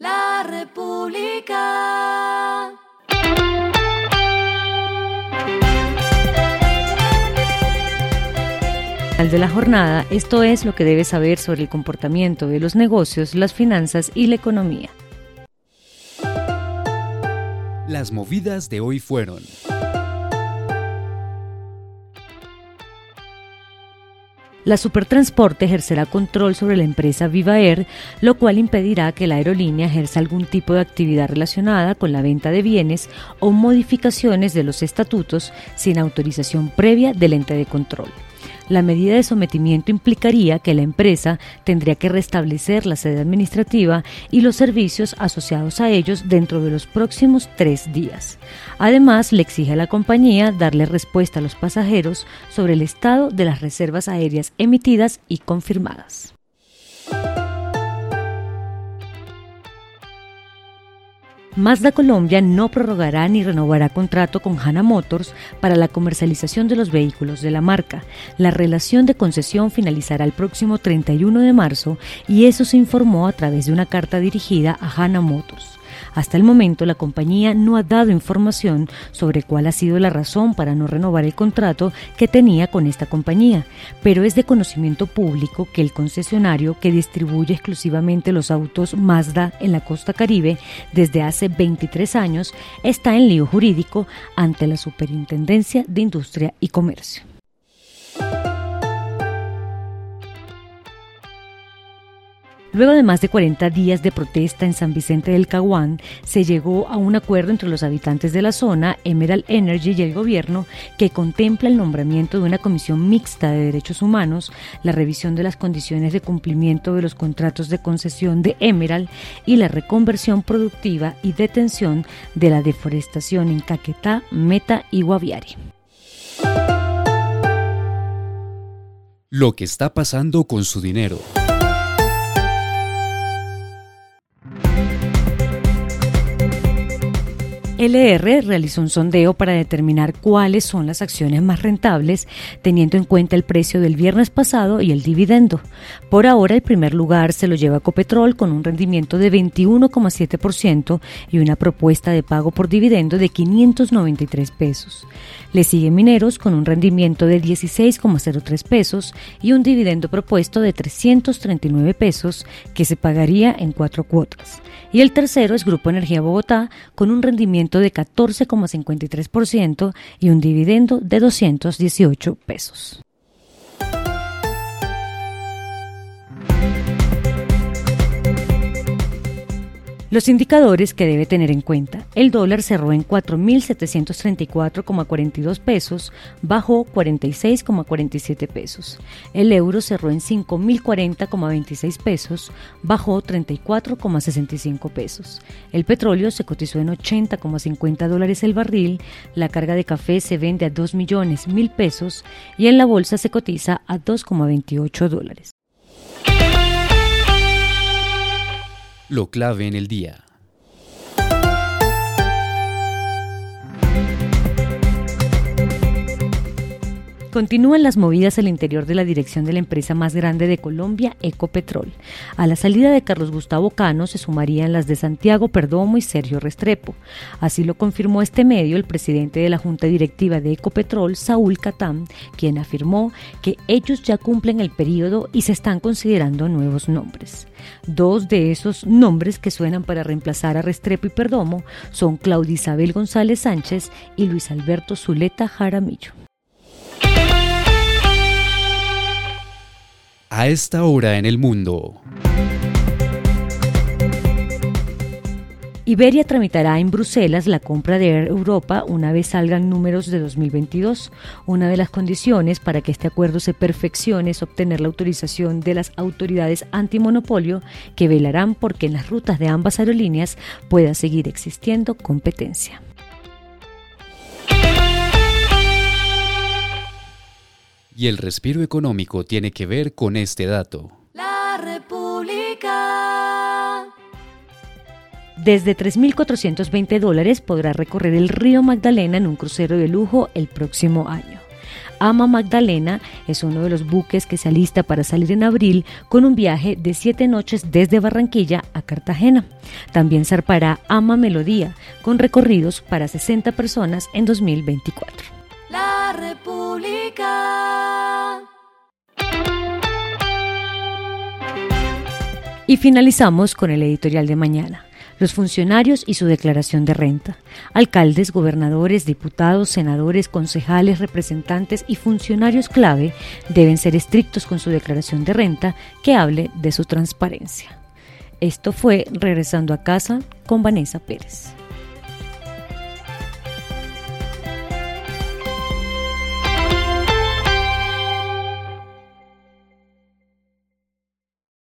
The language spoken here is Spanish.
La República. de la jornada, esto es lo que debes saber sobre el comportamiento de los negocios, las finanzas y la economía. Las movidas de hoy fueron. La Supertransporte ejercerá control sobre la empresa Viva Air, lo cual impedirá que la aerolínea ejerza algún tipo de actividad relacionada con la venta de bienes o modificaciones de los estatutos sin autorización previa del ente de control. La medida de sometimiento implicaría que la empresa tendría que restablecer la sede administrativa y los servicios asociados a ellos dentro de los próximos tres días. Además, le exige a la compañía darle respuesta a los pasajeros sobre el estado de las reservas aéreas emitidas y confirmadas. Mazda Colombia no prorrogará ni renovará contrato con Hanna Motors para la comercialización de los vehículos de la marca. La relación de concesión finalizará el próximo 31 de marzo y eso se informó a través de una carta dirigida a Hanna Motors. Hasta el momento, la compañía no ha dado información sobre cuál ha sido la razón para no renovar el contrato que tenía con esta compañía, pero es de conocimiento público que el concesionario que distribuye exclusivamente los autos Mazda en la costa caribe desde hace 23 años está en lío jurídico ante la Superintendencia de Industria y Comercio. Luego de más de 40 días de protesta en San Vicente del Caguán, se llegó a un acuerdo entre los habitantes de la zona, Emerald Energy y el gobierno, que contempla el nombramiento de una comisión mixta de derechos humanos, la revisión de las condiciones de cumplimiento de los contratos de concesión de Emerald y la reconversión productiva y detención de la deforestación en Caquetá, Meta y Guaviare. Lo que está pasando con su dinero. LR realizó un sondeo para determinar cuáles son las acciones más rentables, teniendo en cuenta el precio del viernes pasado y el dividendo. Por ahora, el primer lugar se lo lleva Ecopetrol con un rendimiento de 21,7% y una propuesta de pago por dividendo de 593 pesos. Le sigue Mineros con un rendimiento de 16,03 pesos y un dividendo propuesto de 339 pesos que se pagaría en cuatro cuotas. Y el tercero es Grupo Energía Bogotá con un rendimiento de 14,53% y un dividendo de 218 pesos. Los indicadores que debe tener en cuenta. El dólar cerró en 4.734,42 pesos, bajó 46,47 pesos. El euro cerró en 5.040,26 pesos, bajó 34,65 pesos. El petróleo se cotizó en 80,50 dólares el barril, la carga de café se vende a 2 millones mil pesos y en la bolsa se cotiza a 2,28 dólares. Lo clave en el día. Continúan las movidas al interior de la dirección de la empresa más grande de Colombia, Ecopetrol. A la salida de Carlos Gustavo Cano se sumarían las de Santiago Perdomo y Sergio Restrepo. Así lo confirmó este medio el presidente de la Junta Directiva de Ecopetrol, Saúl Catán, quien afirmó que ellos ya cumplen el periodo y se están considerando nuevos nombres. Dos de esos nombres que suenan para reemplazar a Restrepo y Perdomo son Claudia Isabel González Sánchez y Luis Alberto Zuleta Jaramillo. A esta hora en el mundo. Iberia tramitará en Bruselas la compra de Air Europa una vez salgan números de 2022. Una de las condiciones para que este acuerdo se perfeccione es obtener la autorización de las autoridades antimonopolio que velarán porque en las rutas de ambas aerolíneas pueda seguir existiendo competencia. Y el respiro económico tiene que ver con este dato. La República. Desde 3.420 dólares podrá recorrer el río Magdalena en un crucero de lujo el próximo año. Ama Magdalena es uno de los buques que se alista para salir en abril con un viaje de siete noches desde Barranquilla a Cartagena. También zarpará Ama Melodía, con recorridos para 60 personas en 2024. La República. Y finalizamos con el editorial de mañana los funcionarios y su declaración de renta. Alcaldes, gobernadores, diputados, senadores, concejales, representantes y funcionarios clave deben ser estrictos con su declaración de renta que hable de su transparencia. Esto fue Regresando a casa con Vanessa Pérez.